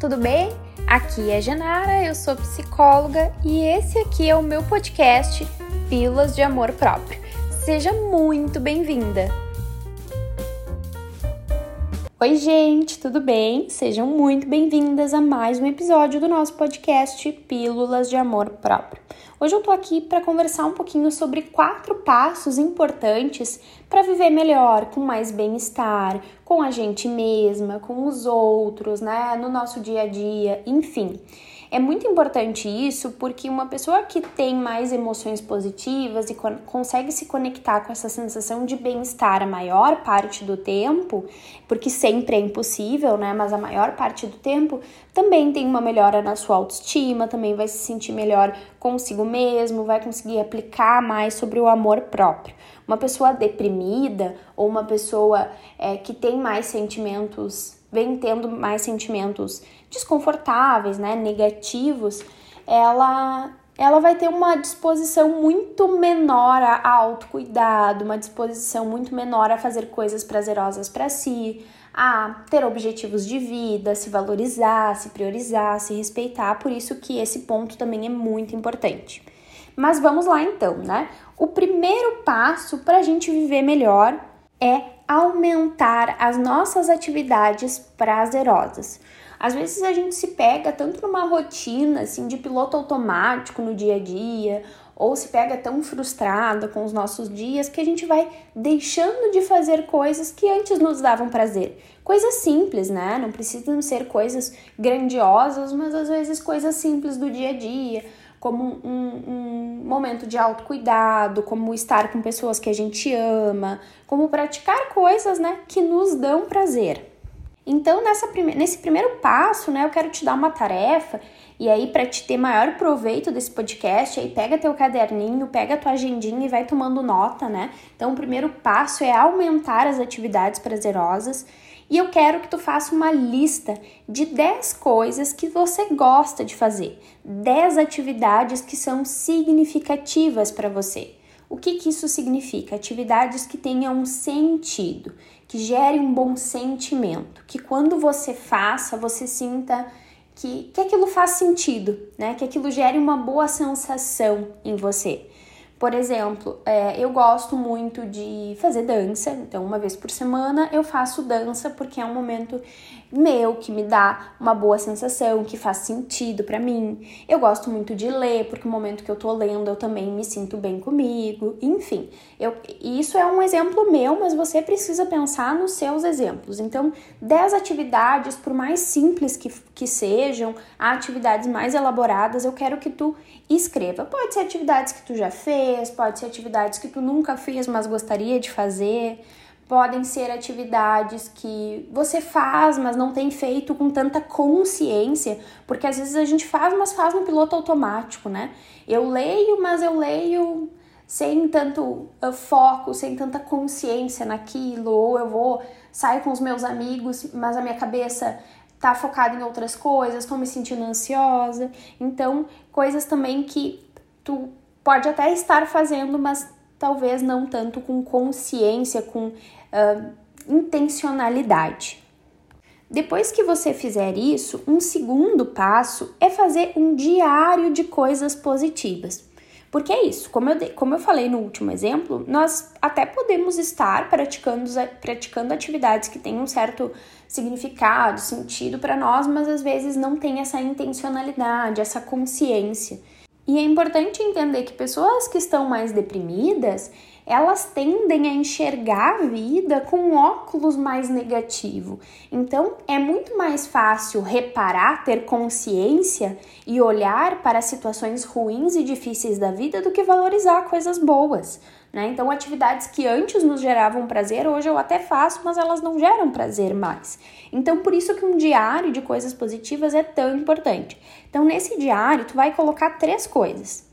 tudo bem? Aqui é Janara, eu sou psicóloga e esse aqui é o meu podcast Pílulas de Amor Próprio. Seja muito bem-vinda! Oi, gente, tudo bem? Sejam muito bem-vindas a mais um episódio do nosso podcast Pílulas de Amor Próprio. Hoje eu tô aqui para conversar um pouquinho sobre quatro passos importantes para viver melhor, com mais bem-estar, com a gente mesma, com os outros, né, no nosso dia a dia, enfim. É muito importante isso porque uma pessoa que tem mais emoções positivas e consegue se conectar com essa sensação de bem-estar a maior parte do tempo, porque sempre é impossível, né? Mas a maior parte do tempo também tem uma melhora na sua autoestima, também vai se sentir melhor consigo mesmo, vai conseguir aplicar mais sobre o amor próprio. Uma pessoa deprimida ou uma pessoa é, que tem mais sentimentos vem tendo mais sentimentos desconfortáveis, né, negativos, ela ela vai ter uma disposição muito menor a autocuidado, uma disposição muito menor a fazer coisas prazerosas para si, a ter objetivos de vida, se valorizar, se priorizar, se respeitar. Por isso que esse ponto também é muito importante. Mas vamos lá então, né? O primeiro passo para a gente viver melhor é aumentar as nossas atividades prazerosas. Às vezes a gente se pega tanto numa rotina assim de piloto automático no dia a dia, ou se pega tão frustrada com os nossos dias que a gente vai deixando de fazer coisas que antes nos davam prazer. Coisas simples, né? Não precisam ser coisas grandiosas, mas às vezes coisas simples do dia a dia como um, um momento de autocuidado, como estar com pessoas que a gente ama, como praticar coisas né, que nos dão prazer. Então, nessa prime nesse primeiro passo, né, eu quero te dar uma tarefa, e aí, para te ter maior proveito desse podcast, aí pega teu caderninho, pega tua agendinha e vai tomando nota, né? Então, o primeiro passo é aumentar as atividades prazerosas e eu quero que tu faça uma lista de 10 coisas que você gosta de fazer, 10 atividades que são significativas para você. O que, que isso significa? Atividades que tenham um sentido, que gerem um bom sentimento, que quando você faça, você sinta que, que aquilo faz sentido, né? Que aquilo gere uma boa sensação em você. Por exemplo, é, eu gosto muito de fazer dança, então uma vez por semana eu faço dança porque é um momento meu que me dá uma boa sensação, que faz sentido para mim. Eu gosto muito de ler porque o momento que eu tô lendo eu também me sinto bem comigo. Enfim, eu, isso é um exemplo meu, mas você precisa pensar nos seus exemplos. Então, 10 atividades, por mais simples que, que sejam, atividades mais elaboradas, eu quero que tu escreva. Pode ser atividades que tu já fez, pode ser atividades que tu nunca fez, mas gostaria de fazer. Podem ser atividades que você faz, mas não tem feito com tanta consciência, porque às vezes a gente faz, mas faz no piloto automático, né? Eu leio, mas eu leio sem tanto uh, foco, sem tanta consciência naquilo, ou eu vou sair com os meus amigos, mas a minha cabeça tá focada em outras coisas, estou me sentindo ansiosa. Então, coisas também que tu pode até estar fazendo, mas talvez não tanto com consciência, com uh, intencionalidade. Depois que você fizer isso, um segundo passo é fazer um diário de coisas positivas. Porque é isso, como eu, como eu falei no último exemplo, nós até podemos estar praticando, praticando atividades que têm um certo significado, sentido para nós, mas às vezes não tem essa intencionalidade, essa consciência. E é importante entender que pessoas que estão mais deprimidas, elas tendem a enxergar a vida com um óculos mais negativo. Então, é muito mais fácil reparar, ter consciência e olhar para situações ruins e difíceis da vida do que valorizar coisas boas. Né? Então, atividades que antes nos geravam prazer, hoje eu até faço, mas elas não geram prazer mais. Então, por isso que um diário de coisas positivas é tão importante. Então, nesse diário, tu vai colocar três coisas.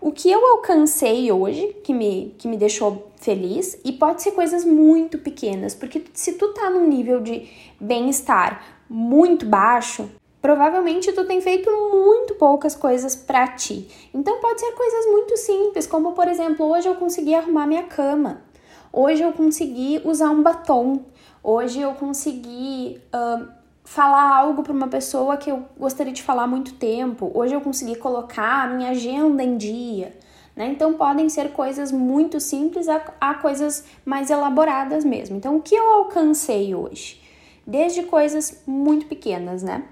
O que eu alcancei hoje, que me, que me deixou feliz, e pode ser coisas muito pequenas, porque se tu tá num nível de bem-estar muito baixo, Provavelmente tu tem feito muito poucas coisas para ti. Então pode ser coisas muito simples, como por exemplo, hoje eu consegui arrumar minha cama. Hoje eu consegui usar um batom. Hoje eu consegui uh, falar algo para uma pessoa que eu gostaria de falar há muito tempo. Hoje eu consegui colocar a minha agenda em dia. Né? Então podem ser coisas muito simples a, a coisas mais elaboradas mesmo. Então, o que eu alcancei hoje? Desde coisas muito pequenas, né?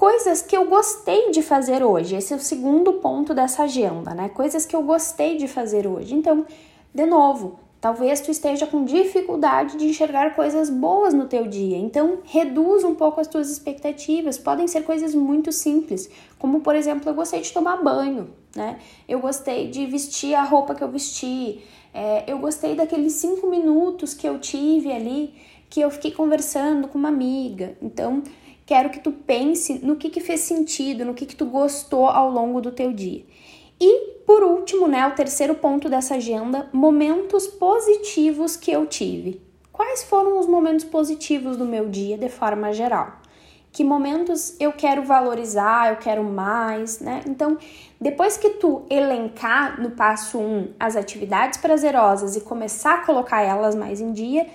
Coisas que eu gostei de fazer hoje. Esse é o segundo ponto dessa agenda, né? Coisas que eu gostei de fazer hoje. Então, de novo, Talvez tu esteja com dificuldade de enxergar coisas boas no teu dia. Então, reduz um pouco as tuas expectativas. Podem ser coisas muito simples, como por exemplo, eu gostei de tomar banho, né? Eu gostei de vestir a roupa que eu vesti. É, eu gostei daqueles cinco minutos que eu tive ali, que eu fiquei conversando com uma amiga. Então, quero que tu pense no que, que fez sentido, no que, que tu gostou ao longo do teu dia. E por último, né, o terceiro ponto dessa agenda, momentos positivos que eu tive. Quais foram os momentos positivos do meu dia de forma geral? Que momentos eu quero valorizar, eu quero mais, né? Então, depois que tu elencar no passo 1 um, as atividades prazerosas e começar a colocar elas mais em dia,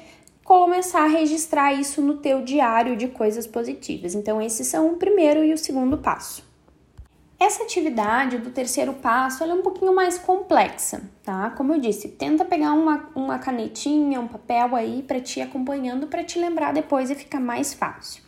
começar a registrar isso no teu diário de coisas positivas. Então, esses são o primeiro e o segundo passo. Essa atividade do terceiro passo é um pouquinho mais complexa, tá? Como eu disse, tenta pegar uma, uma canetinha, um papel aí para te acompanhando para te lembrar depois e ficar mais fácil.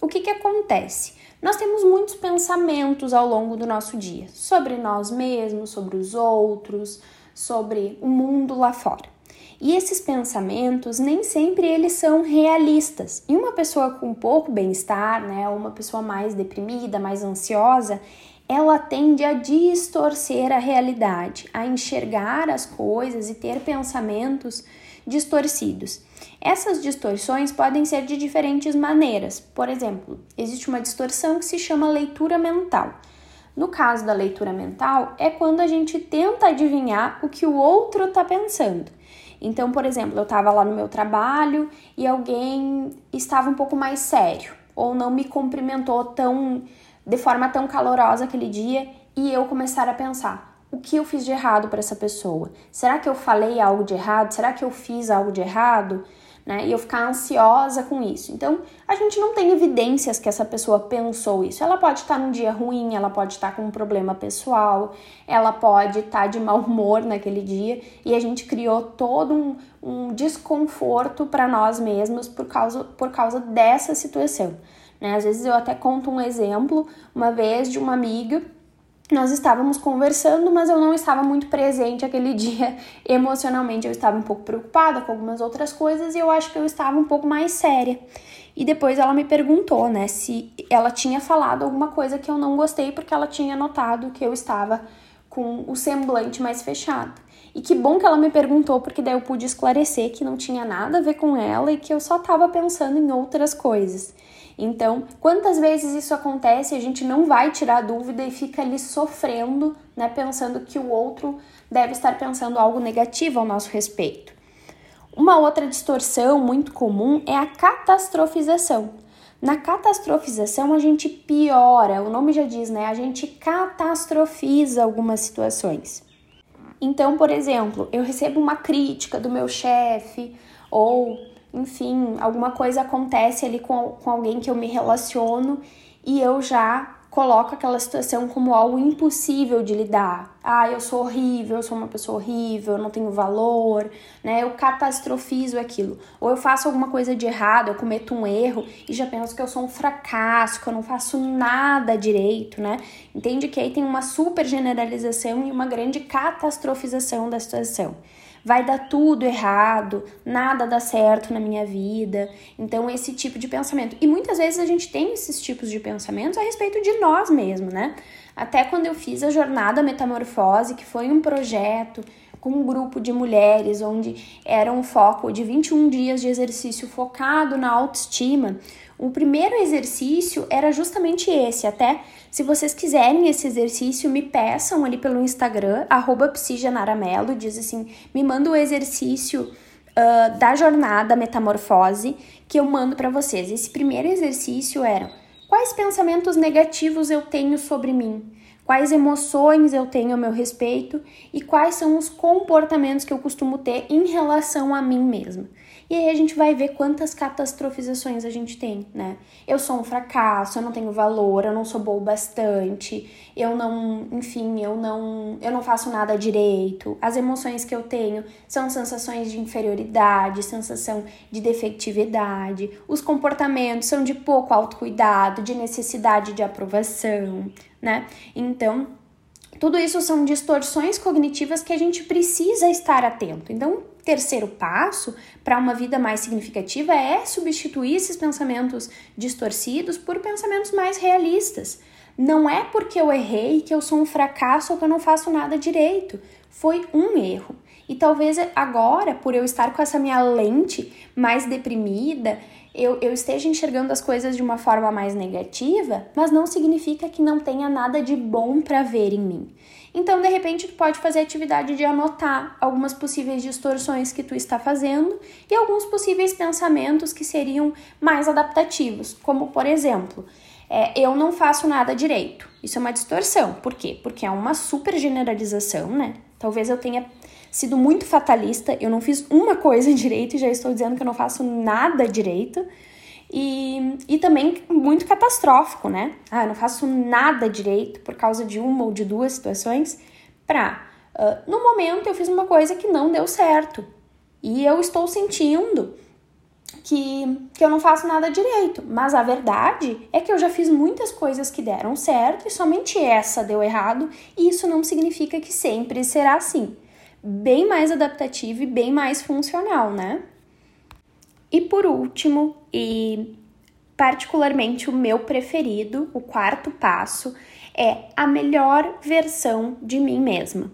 O que que acontece? Nós temos muitos pensamentos ao longo do nosso dia sobre nós mesmos, sobre os outros, sobre o mundo lá fora. E esses pensamentos nem sempre eles são realistas. E uma pessoa com pouco bem-estar, né, uma pessoa mais deprimida, mais ansiosa, ela tende a distorcer a realidade, a enxergar as coisas e ter pensamentos distorcidos. Essas distorções podem ser de diferentes maneiras. Por exemplo, existe uma distorção que se chama leitura mental. No caso da leitura mental, é quando a gente tenta adivinhar o que o outro está pensando. Então, por exemplo, eu estava lá no meu trabalho e alguém estava um pouco mais sério ou não me cumprimentou tão de forma tão calorosa aquele dia e eu começar a pensar: o que eu fiz de errado para essa pessoa? Será que eu falei algo de errado? Será que eu fiz algo de errado? Né? E eu ficar ansiosa com isso. Então, a gente não tem evidências que essa pessoa pensou isso. Ela pode estar num dia ruim, ela pode estar com um problema pessoal, ela pode estar de mau humor naquele dia e a gente criou todo um, um desconforto para nós mesmos por causa, por causa dessa situação. Né? Às vezes eu até conto um exemplo, uma vez de uma amiga nós estávamos conversando, mas eu não estava muito presente aquele dia emocionalmente. Eu estava um pouco preocupada com algumas outras coisas e eu acho que eu estava um pouco mais séria. E depois ela me perguntou, né, se ela tinha falado alguma coisa que eu não gostei porque ela tinha notado que eu estava com o semblante mais fechado. E que bom que ela me perguntou, porque daí eu pude esclarecer que não tinha nada a ver com ela e que eu só estava pensando em outras coisas. Então, quantas vezes isso acontece, a gente não vai tirar dúvida e fica ali sofrendo, né, pensando que o outro deve estar pensando algo negativo ao nosso respeito. Uma outra distorção muito comum é a catastrofização. Na catastrofização, a gente piora, o nome já diz, né? A gente catastrofiza algumas situações. Então, por exemplo, eu recebo uma crítica do meu chefe ou enfim, alguma coisa acontece ali com, com alguém que eu me relaciono e eu já coloco aquela situação como algo impossível de lidar. Ah, eu sou horrível, eu sou uma pessoa horrível, eu não tenho valor, né? Eu catastrofizo aquilo. Ou eu faço alguma coisa de errado, eu cometo um erro e já penso que eu sou um fracasso, que eu não faço nada direito, né? Entende que aí tem uma super generalização e uma grande catastrofização da situação vai dar tudo errado, nada dá certo na minha vida. Então, esse tipo de pensamento. E muitas vezes a gente tem esses tipos de pensamentos a respeito de nós mesmos, né? Até quando eu fiz a jornada Metamorfose, que foi um projeto com um grupo de mulheres, onde era um foco de 21 dias de exercício focado na autoestima. O primeiro exercício era justamente esse, até se vocês quiserem esse exercício, me peçam ali pelo Instagram, arroba diz assim, me manda o exercício uh, da jornada metamorfose que eu mando para vocês. Esse primeiro exercício era quais pensamentos negativos eu tenho sobre mim, quais emoções eu tenho a meu respeito e quais são os comportamentos que eu costumo ter em relação a mim mesma. E aí a gente vai ver quantas catastrofizações a gente tem, né? Eu sou um fracasso, eu não tenho valor, eu não sou boa o bastante, eu não, enfim, eu não, eu não faço nada direito. As emoções que eu tenho são sensações de inferioridade, sensação de defectividade. Os comportamentos são de pouco autocuidado, de necessidade de aprovação, né? Então, tudo isso são distorções cognitivas que a gente precisa estar atento. Então, terceiro passo para uma vida mais significativa é substituir esses pensamentos distorcidos por pensamentos mais realistas. Não é porque eu errei que eu sou um fracasso ou que eu não faço nada direito. Foi um erro. E talvez agora, por eu estar com essa minha lente mais deprimida, eu, eu esteja enxergando as coisas de uma forma mais negativa, mas não significa que não tenha nada de bom para ver em mim. Então, de repente, tu pode fazer a atividade de anotar algumas possíveis distorções que tu está fazendo e alguns possíveis pensamentos que seriam mais adaptativos, como por exemplo, é, eu não faço nada direito. Isso é uma distorção. Por quê? Porque é uma super generalização, né? Talvez eu tenha sido muito fatalista, eu não fiz uma coisa direito e já estou dizendo que eu não faço nada direito. E, e também muito catastrófico, né? Ah, eu não faço nada direito por causa de uma ou de duas situações. Pra, uh, no momento, eu fiz uma coisa que não deu certo. E eu estou sentindo que, que eu não faço nada direito. Mas a verdade é que eu já fiz muitas coisas que deram certo e somente essa deu errado. E isso não significa que sempre será assim bem mais adaptativo e bem mais funcional, né? E por último, e particularmente o meu preferido, o quarto passo, é a melhor versão de mim mesma.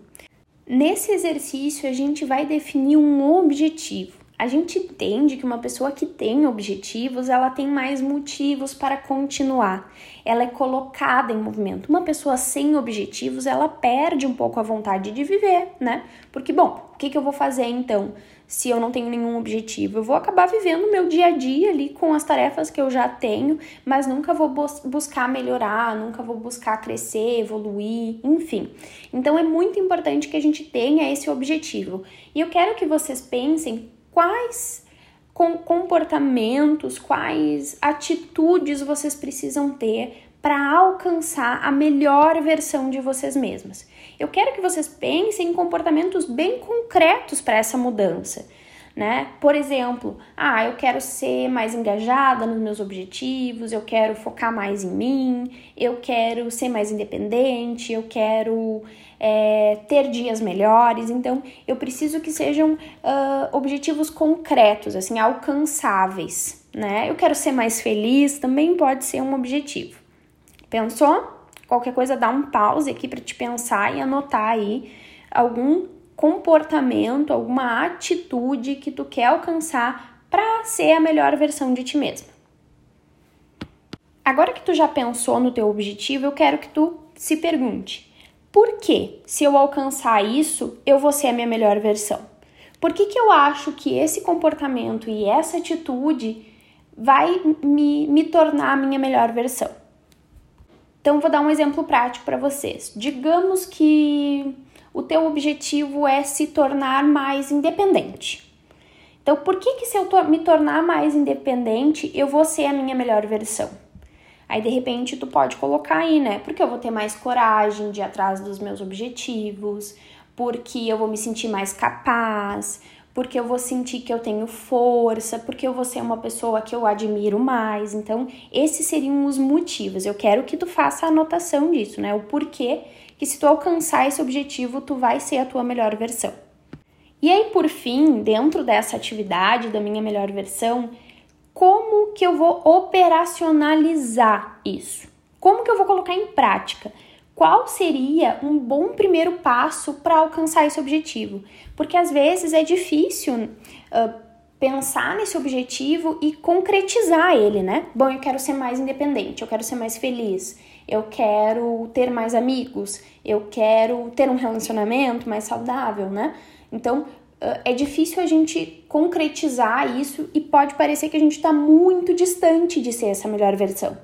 Nesse exercício, a gente vai definir um objetivo. A gente entende que uma pessoa que tem objetivos, ela tem mais motivos para continuar. Ela é colocada em movimento. Uma pessoa sem objetivos, ela perde um pouco a vontade de viver, né? Porque, bom, o que, que eu vou fazer então se eu não tenho nenhum objetivo? Eu vou acabar vivendo meu dia a dia ali com as tarefas que eu já tenho, mas nunca vou bus buscar melhorar, nunca vou buscar crescer, evoluir, enfim. Então é muito importante que a gente tenha esse objetivo. E eu quero que vocês pensem quais comportamentos, quais atitudes vocês precisam ter para alcançar a melhor versão de vocês mesmas. Eu quero que vocês pensem em comportamentos bem concretos para essa mudança né? Por exemplo, ah, eu quero ser mais engajada nos meus objetivos, eu quero focar mais em mim, eu quero ser mais independente, eu quero é, ter dias melhores. Então, eu preciso que sejam uh, objetivos concretos, assim, alcançáveis, né? Eu quero ser mais feliz, também pode ser um objetivo. Pensou? Qualquer coisa, dá um pause aqui para te pensar e anotar aí algum comportamento, alguma atitude que tu quer alcançar para ser a melhor versão de ti mesma. Agora que tu já pensou no teu objetivo, eu quero que tu se pergunte: por que, se eu alcançar isso, eu vou ser a minha melhor versão? Por que, que eu acho que esse comportamento e essa atitude vai me, me tornar a minha melhor versão? Então, vou dar um exemplo prático para vocês. Digamos que o teu objetivo é se tornar mais independente. Então, por que que se eu me tornar mais independente, eu vou ser a minha melhor versão? Aí, de repente, tu pode colocar aí, né? Porque eu vou ter mais coragem de ir atrás dos meus objetivos, porque eu vou me sentir mais capaz, porque eu vou sentir que eu tenho força, porque eu vou ser uma pessoa que eu admiro mais. Então, esses seriam os motivos. Eu quero que tu faça a anotação disso, né? O porquê que se tu alcançar esse objetivo, tu vai ser a tua melhor versão. E aí, por fim, dentro dessa atividade da minha melhor versão, como que eu vou operacionalizar isso? Como que eu vou colocar em prática? Qual seria um bom primeiro passo para alcançar esse objetivo? Porque às vezes é difícil uh, pensar nesse objetivo e concretizar ele, né? Bom, eu quero ser mais independente, eu quero ser mais feliz, eu quero ter mais amigos, eu quero ter um relacionamento mais saudável, né? Então é difícil a gente concretizar isso e pode parecer que a gente está muito distante de ser essa melhor versão.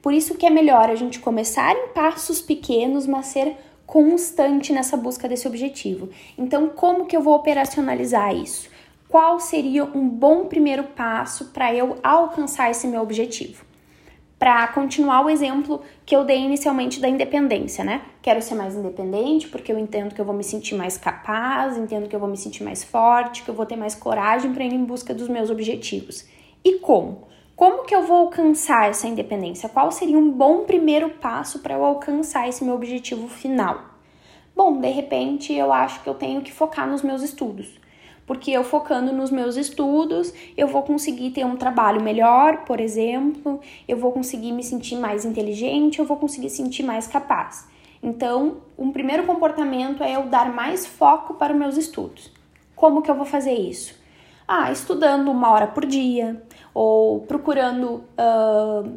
Por isso que é melhor a gente começar em passos pequenos, mas ser constante nessa busca desse objetivo. Então, como que eu vou operacionalizar isso? Qual seria um bom primeiro passo para eu alcançar esse meu objetivo? Para continuar o exemplo que eu dei inicialmente da independência, né? Quero ser mais independente porque eu entendo que eu vou me sentir mais capaz, entendo que eu vou me sentir mais forte, que eu vou ter mais coragem para ir em busca dos meus objetivos. E como? Como que eu vou alcançar essa independência? Qual seria um bom primeiro passo para eu alcançar esse meu objetivo final? Bom, de repente eu acho que eu tenho que focar nos meus estudos porque eu focando nos meus estudos, eu vou conseguir ter um trabalho melhor, por exemplo, eu vou conseguir me sentir mais inteligente, eu vou conseguir sentir mais capaz. Então, um primeiro comportamento é eu dar mais foco para os meus estudos. Como que eu vou fazer isso? Ah, estudando uma hora por dia, ou procurando, uh,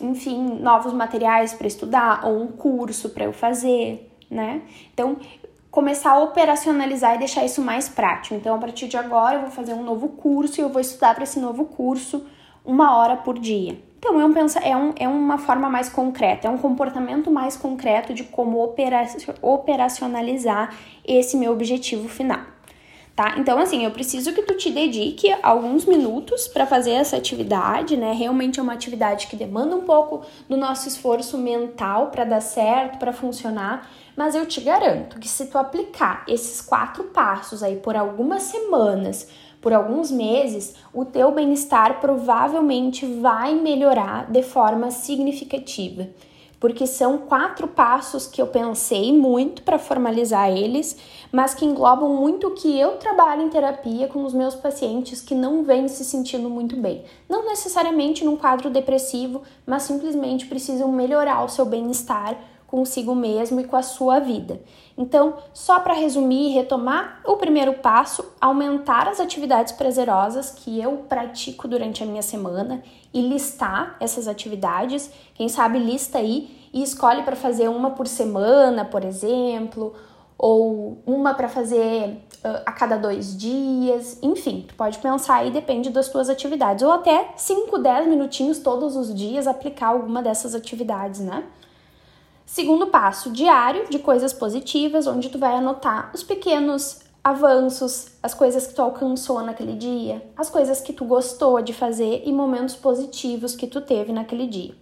enfim, novos materiais para estudar, ou um curso para eu fazer, né? Então, começar a operacionalizar e deixar isso mais prático. Então, a partir de agora, eu vou fazer um novo curso e eu vou estudar para esse novo curso uma hora por dia. Então, é, um, é, é uma forma mais concreta, é um comportamento mais concreto de como operacionalizar esse meu objetivo final tá? Então, assim, eu preciso que tu te dedique alguns minutos para fazer essa atividade, né? Realmente é uma atividade que demanda um pouco do nosso esforço mental para dar certo, para funcionar, mas eu te garanto que se tu aplicar esses quatro passos aí por algumas semanas, por alguns meses, o teu bem-estar provavelmente vai melhorar de forma significativa porque são quatro passos que eu pensei muito para formalizar eles, mas que englobam muito o que eu trabalho em terapia com os meus pacientes que não vêm se sentindo muito bem. Não necessariamente num quadro depressivo, mas simplesmente precisam melhorar o seu bem-estar consigo mesmo e com a sua vida. Então, só para resumir e retomar, o primeiro passo, aumentar as atividades prazerosas que eu pratico durante a minha semana e listar essas atividades. Quem sabe lista aí e escolhe para fazer uma por semana, por exemplo, ou uma para fazer uh, a cada dois dias, enfim, tu pode pensar aí, depende das tuas atividades, ou até 5, 10 minutinhos todos os dias aplicar alguma dessas atividades, né? Segundo passo, diário de coisas positivas, onde tu vai anotar os pequenos avanços, as coisas que tu alcançou naquele dia, as coisas que tu gostou de fazer e momentos positivos que tu teve naquele dia.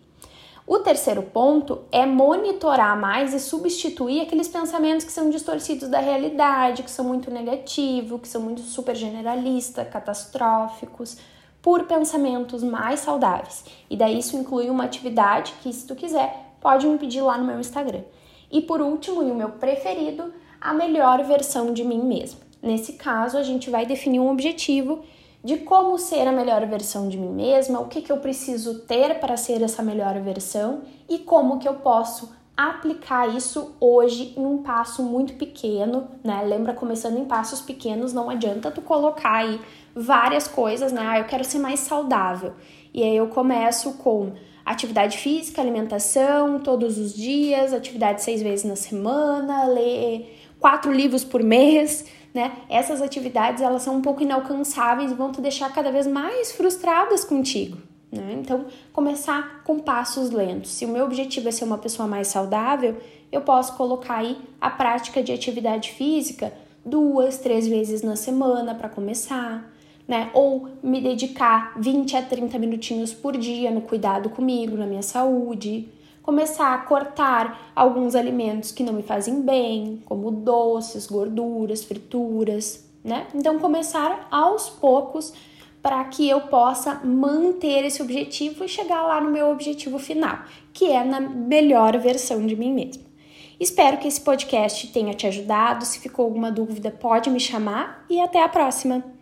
O terceiro ponto é monitorar mais e substituir aqueles pensamentos que são distorcidos da realidade, que são muito negativos, que são muito super generalistas, catastróficos, por pensamentos mais saudáveis. E daí isso inclui uma atividade que, se tu quiser, pode me pedir lá no meu Instagram. E por último, e o meu preferido, a melhor versão de mim mesmo. Nesse caso, a gente vai definir um objetivo de como ser a melhor versão de mim mesma, o que, que eu preciso ter para ser essa melhor versão e como que eu posso aplicar isso hoje em um passo muito pequeno, né? Lembra, começando em passos pequenos, não adianta tu colocar aí várias coisas, né? Ah, eu quero ser mais saudável. E aí eu começo com atividade física, alimentação todos os dias, atividade seis vezes na semana, ler quatro livros por mês, né? Essas atividades elas são um pouco inalcançáveis e vão te deixar cada vez mais frustradas contigo. Né? Então, começar com passos lentos. Se o meu objetivo é ser uma pessoa mais saudável, eu posso colocar aí a prática de atividade física duas, três vezes na semana para começar né? Ou me dedicar 20 a 30 minutinhos por dia no cuidado comigo, na minha saúde. Começar a cortar alguns alimentos que não me fazem bem, como doces, gorduras, frituras, né? Então começar aos poucos para que eu possa manter esse objetivo e chegar lá no meu objetivo final, que é na melhor versão de mim mesma. Espero que esse podcast tenha te ajudado. Se ficou alguma dúvida, pode me chamar e até a próxima!